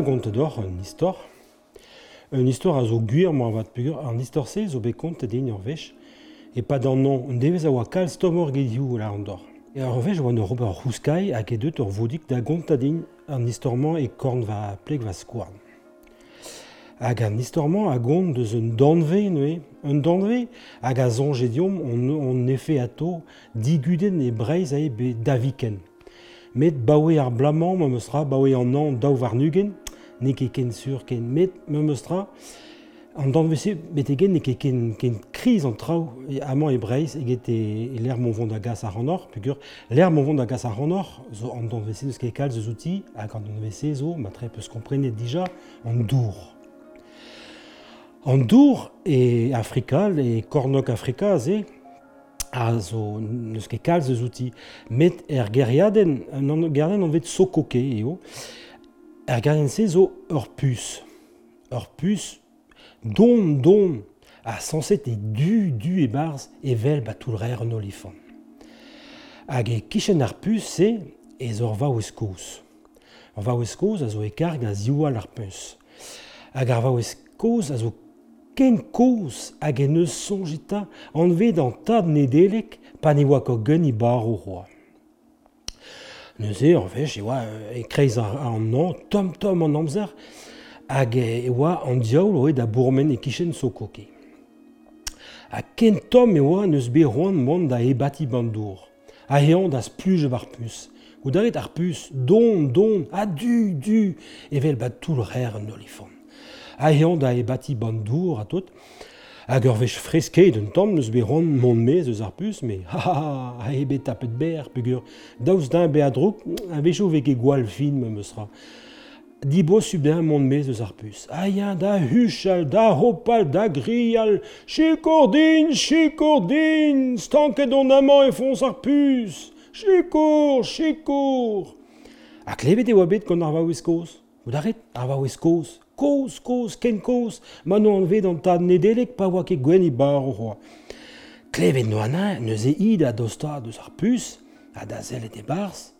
a gontet d'or un istor. Un istor a zo guir ma vat pugur, an istor se zo be kont din ur vech, e pa d'an non, un devez a oa kal stomor gedioù la an d'or. E ar vech oa ur ober rouskai hag e deut ur vodik da gontet din an istorman e korn va pleg va skouarn. hag an istorman a gont deus un danve noe, un danve hag a zonje diom on, on efe ato diguden e breiz ae be daviken. Met baoe ar blamant ma meus ra baoe an an daou varnugen, nugen, ne ket ken sur ken met me meustra, an dan vese bet egen ne ket ken, ken kriz an trao amant e breiz eget e, e l'er mon vond a gas ar an or, pugur l'er mon vond a gas ar zo an dan vese neus ket kal zeus outi, hag an dan vese zo, ma tre peus komprenet dija, an dour. An dour e Afrika, e kornok Afrika ze, a zo neus ket kalz eus outi. Met er geriaden, an geriaden an vet sokoke eo, Er garense zo ur pus. Ur pus, don, don, a sanset e du, du e barz evel batoul reer un olifant. Hag e kichen ar pus se ez ur vao eus koz. Ur vao eus koz a zo e karg a zioal ar pus. Hag ar vao eus koz a zo ken koz hag en eus sonjeta anved an tad nedelek pa ne oa ko gönn i bar o roa. Neuze, an vez, e oa, e kreiz ar, an nan, tom-tom an amzer, hag e oa an diaoul oe da bourmen e kichen so koke. A ken tom e oa neus be roan mont da e bati bandour, a eon da spluge war pus. darit ar pus, don, don, a du, du, evel bat tout l'rer an olifant. A eon da e bati bandour a tout, Hag ur vech fresket un tamm eus be ron mont mez eus ar pus, me ha ha ha, a ebet tapet ber, pegur daouz d'un be a drouk, a vecho veke gwal fin me meusra. Di Dibo subden mont mez eus ar pus. Aia da huchal, da hopal, da grial, chekordin, chekordin, stanket on amant e fons ar pus, chekor, chekor. A klevet e oa bet kon ar vaouez koz. Ou daret, ar vaouez koz. koz, koz, ken koz, ma no an vet an tad nedelek pa oa ket gwenni bar o roa. Klevet no ana, neus e id a dosta deus ar pus, a da zel et e barz,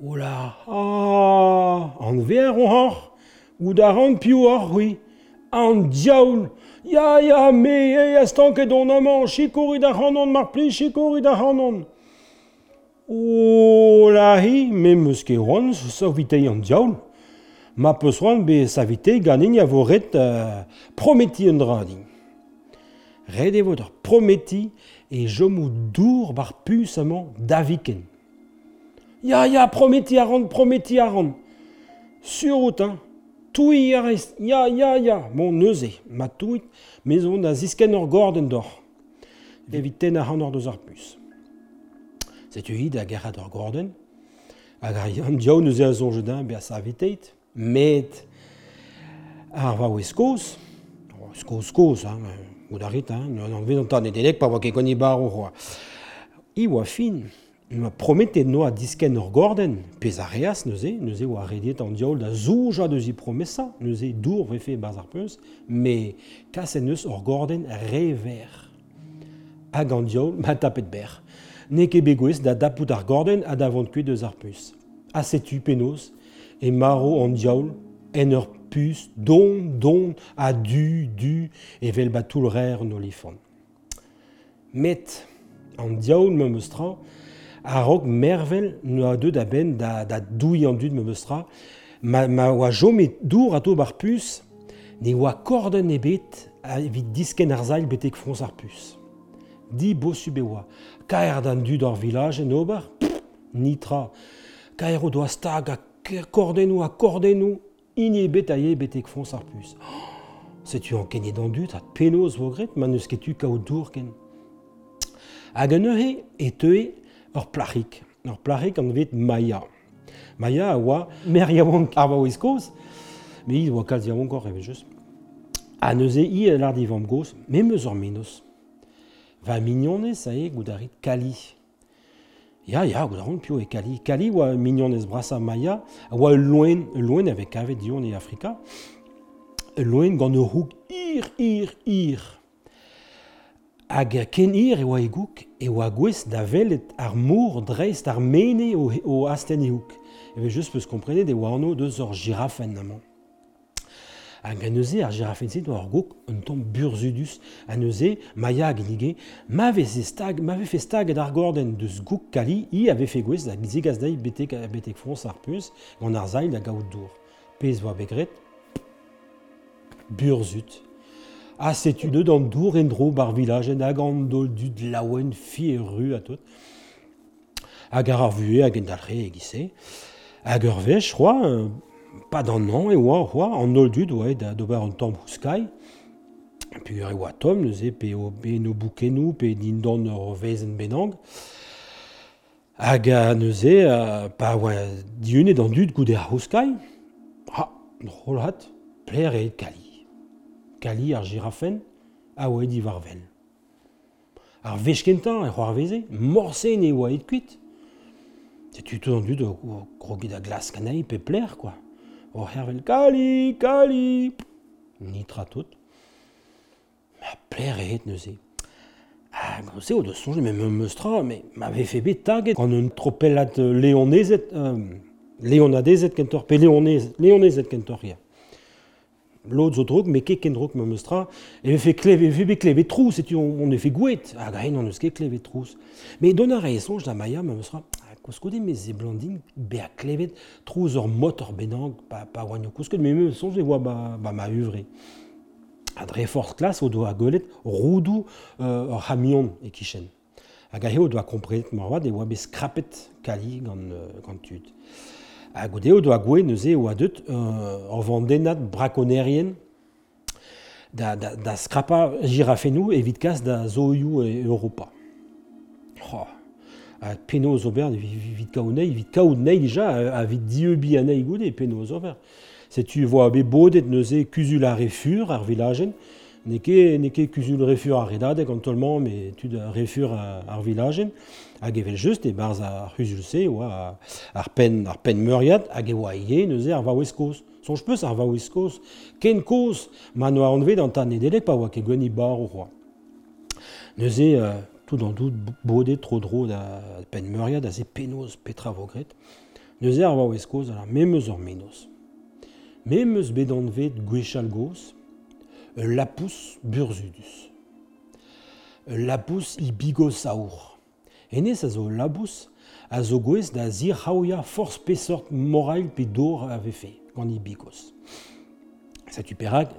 ola, ah, an ver o hor, ou da ran piou ar oui, an diaoul, ya, ya, me, e, a stanket on amant, chikouri da ranon, mar pli, chikouri da ranon. O, la hi, me meus ket ron, sa vitei an diaoul, ma peus ran be savite ganin ya vo ret uh, prometi un dra din. Red e vodar prometi e jomou dour bar amant daviken. Ya, ya, prometi a ran, prometi a ran. Surot, hein. Toui a rest, ya, ya, ya. Bon, neuze, ma touit, mezon da zisken ur gorden dor. Eviten a ran deus ar pus. Setu hid a gerad ur gorden, hag ar yon diaou neuze a be a Mit arvaouiskous, skouskous, gudarit, non vidontan edelek, pa wake koni barroa. Iwa fin, ma promete noa disken ur gorden, pez areas neuze, neuze oa rediet an diaol da zouja deus i promesa, neuze dour vefe bazar peus, me kasen neus ur gorden rever. Hag an diaol ma tapet ber. Ne ket begoez da dapout ar gorden a da vant kuit deus ar peus. A penos, e maro en ur pus don, don, a du, du, e vel bat tout rer an olifant. Met an diaoul me meustra, a rog mervel no a deud a ben da, da douy an dud me meustra, ma, ma oa jome dour a to bar pus, ne oa korden e bet a evit disken ar zail betek frons ar pus. Di bo sube oa, kaer dan dud ar village en ober, nitra, kaer o doa stag kordenou a kordennoù inie betaye betek fons ar pus. Setu an dan dut, a penoz vo gret, man eus ketu kao dour ken. Hag an ehe e teue ur plachik, ur plachik an vet maia. Maia a oa mer yaouank ar oez koz. me i oa kalz yaouank or evejeus. Ha e i e lardi divamm goz, me meus ur menoz. Va mignonez a e goudarit kali. Ya, ya, gwa ron pio e kali. Kali oa mignon ez brasa maia, oa loen, loen avec ave dion e Afrika, loen gant ur houk ir, ir, ir. Hag ken ir e oa e gouk, e oa gwez da velet ar mour dreist ar mene o, o asten e houk. Eve just peus komprene de oa anno deus ur girafen. Hag an neuze ar girafense doa ar gok un tamm burzudus an neuze maia ginige ma vez stag ma vez stag ar gorden deus gok kali i ave fe gwez da gizegas dai betek betek frons ar pus gant ar zail da gaout dour. Pez voa begret burzut. A setu deud an dour en dro bar village en hag an dol dud laouen fi e ru a tot. Hag ar ar vue hag en dalre e gise. Hag ur vech, euh, pas d'an an e oa oa an ol dud oa da d'ober an tamm houskai. Puis ur e oa tom neus e pe, o, be no boukenou pe din don ur vezen benang. Hag a e uh, pa oa diune d'an dud goude ar houskai. Ha, drôl hat, pler e kali. Kali ar girafen a oa di varvel. Ar vechkentan e c'hoar veze, morsen e oa et kuit. C'est tout entendu de croquer de glace canaille, pépler, quoi. Ohervin, Kali, Kali, nitratut. Ma pleret neuze. Ah, gauzeo de sonje, me meustra, euh, me m'ave febet taget, gant un tropellat leonezet, euh, leonadezet kentor, pe leonezet, leonezet kentor ya. L'autre zo drog, me ket ken drog me meustra, e ve fe kleve, ve be kleve trous, et on, on e fe gouet, ah gaen on eus ket kleve trous. Me donna raison, da maia me meustra, kousket, me ze blandin a klevet trouz ur mot ur pa, pa oan eo me me sonj oa ba, ba ma uvre. A dre fort klas o do a golet roudou euh, ur hamion e kichen. Hag a do a komprenet marwad e oa be skrapet kali gant, euh, gant tud. Hag o do a goe neuze oa deut euh, ur vandenat brakonerien da, da, da skrapa girafenou evit kas da zoioù e Europa. Oh, a penaos ober vit kaounei, vit kaounei deja a vit diebi anei goude penaos ober. Se tu vois be bodet neuze kuzul a refur ar villagen, ne ket ne ket kuzul refur ar redade gantolman, me tu de refur ar villagen, hag evel just e barz ar huzul se oa ar pen, ar pen meuriad hag e oa ie neuze ar vaoueskoz. Sonj peus ar vaoueskoz, ken koz, ma no a anvet an tan edelek pa oa ke gweni bar o roi. Neuze, euh, tout d'un doute bodé trop dro da pen meuriad da ze penoz petra vogret, ne ar va koz ala memeuz or minos Memeuz bedan vet gwechal goz, lapous burzudus. Ul lapous i bigoz aour. Enez a zo labous a zo gwez da zir c'haouia forz pesort morail pe dor a gant i bigoz. Setu perak,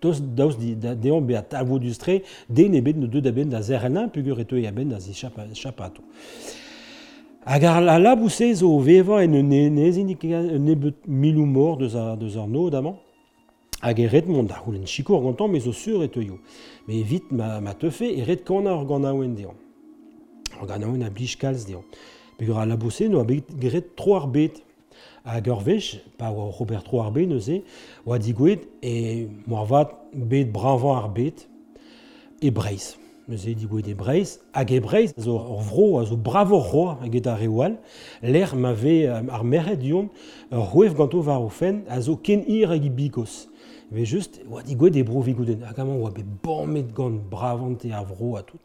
toz daouz deon be a tavo du stre, den e bet no deud a ben da zerelin, pugur eto e a ben da zi chapato. Hag ar la labou zo vevañ en ne nezin ne bet milou mor deus ar, deus ar no d'amant. Hag e ret mont da c'houlenn chikour gantan, mais zo sur eto yo. Me evit ma, ma teufe e ret kana ar gant aouen deon. Ar gant aouen a blij kalz deon. Pegur ar labou no a bet gret tro ar bet. a ur pa oa Robert Tro ar bet neuze, oa digwet e moar vat bet branvan ar bet e breiz. Neuze digwet e breiz, hag e breiz zo ur vro a zo bravo roa hag eta rewal, l'er ma ve ar meret dion ur c'hoef ganto var ofen a zo ken ir hag i bikoz. Ve just oa digwet e bro vigouden, hag amant oa bet bormet gant bravant e ar vro a tout.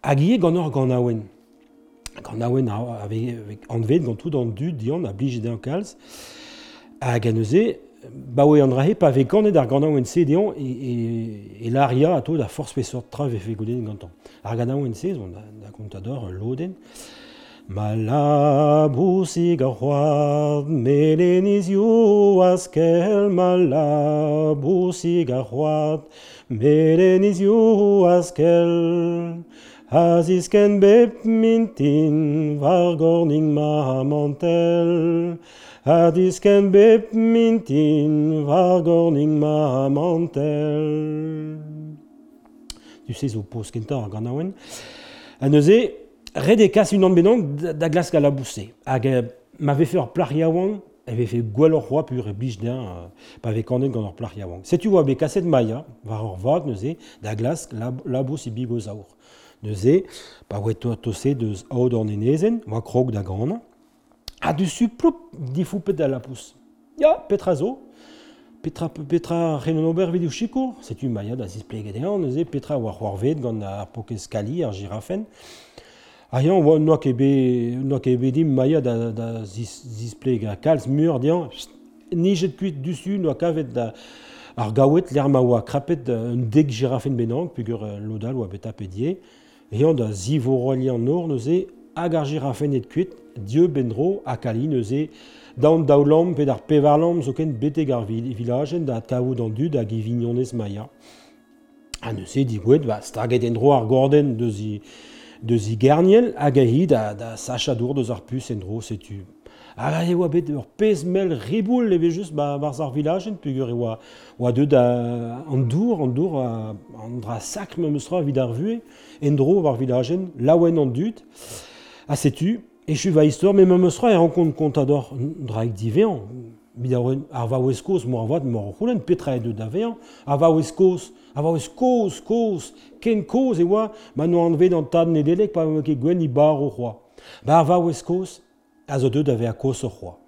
Hag ie gant ur gant aouen. gant a avec anvet gant tout an du dion a blij edan kalz. A ganeuze ba oe an drahe pa vek ganet ar gant a se deon e, e, e l'aria a tout da force pe sort tra vefe goden gantan. Ar gant a se zon da, da kontador loden ma la bousig ar c'hoad meleniz yo askel ma la bousig ar c'hoad meleniz yo askel Azizken bepmintin vargorning mahamantel. Adizken bepmintin vargorning mahamantel. Du seizo pos kenta a ganawen. A neuze, redekas unan benan da glas galabousse. Hag eh, m'ave feur plariawan, avait e fait gwalor roi pur e blij d'un eh, pa ve kanden gant ar plariawan. Setu oa be kaset maia, var ur vag neuze, da glas labous e bigozaour neuze, pa to tose deus aod an enezen, oa krog da gana, a dusu plop difoupet da la pousse. Ya, petra zo, petra, petra renon ober vidou chiko, setu maia da zis pleget ean, neuze, petra oa c'hoar vet gant ar pokez kali, ar girafen, a yan oa noak ebe, noak ebe dim maia da, da zis, zis pleget kalz mur dian, nijet kuit dusu no kavet da ar gaouet l'er ma oa krapet un deg girafen benang, pugur uh, lodal oa bet apedie, Eant da zivoralian nor neuze hag ar jirafennet kuit, dieu bendro a kali neuze daout daoulam pet ar pevarlam zo ken beteg ar vilajen da taout d'an dud hag evignonez maia. Ha neuze digwet, ba, staget endro ar gorden deuzi, deuzi gerniel hag ahi da, da sachadour deus ar pus endro setu. ala e oa bet ur pezmel riboul leve just ba varz ar vilajen peogwir e oa, oa deud a, an dour, an dour a, an dra sak me meus tra vid ar vue, en dro war vilajen, laouen an dud, a setu, e chuva istor, me meus tra e renkont kontador draik divean, mit ar va oeskoz mor avad mor roulen petra e deud avean, ar va oeskoz, ar va oeskoz, koz, ken koz e oa, ma no anved an tad ne delek pa me ket gwen i bar o c'hoa. Ba ar va oeskoz, Azodeux devait à court roi.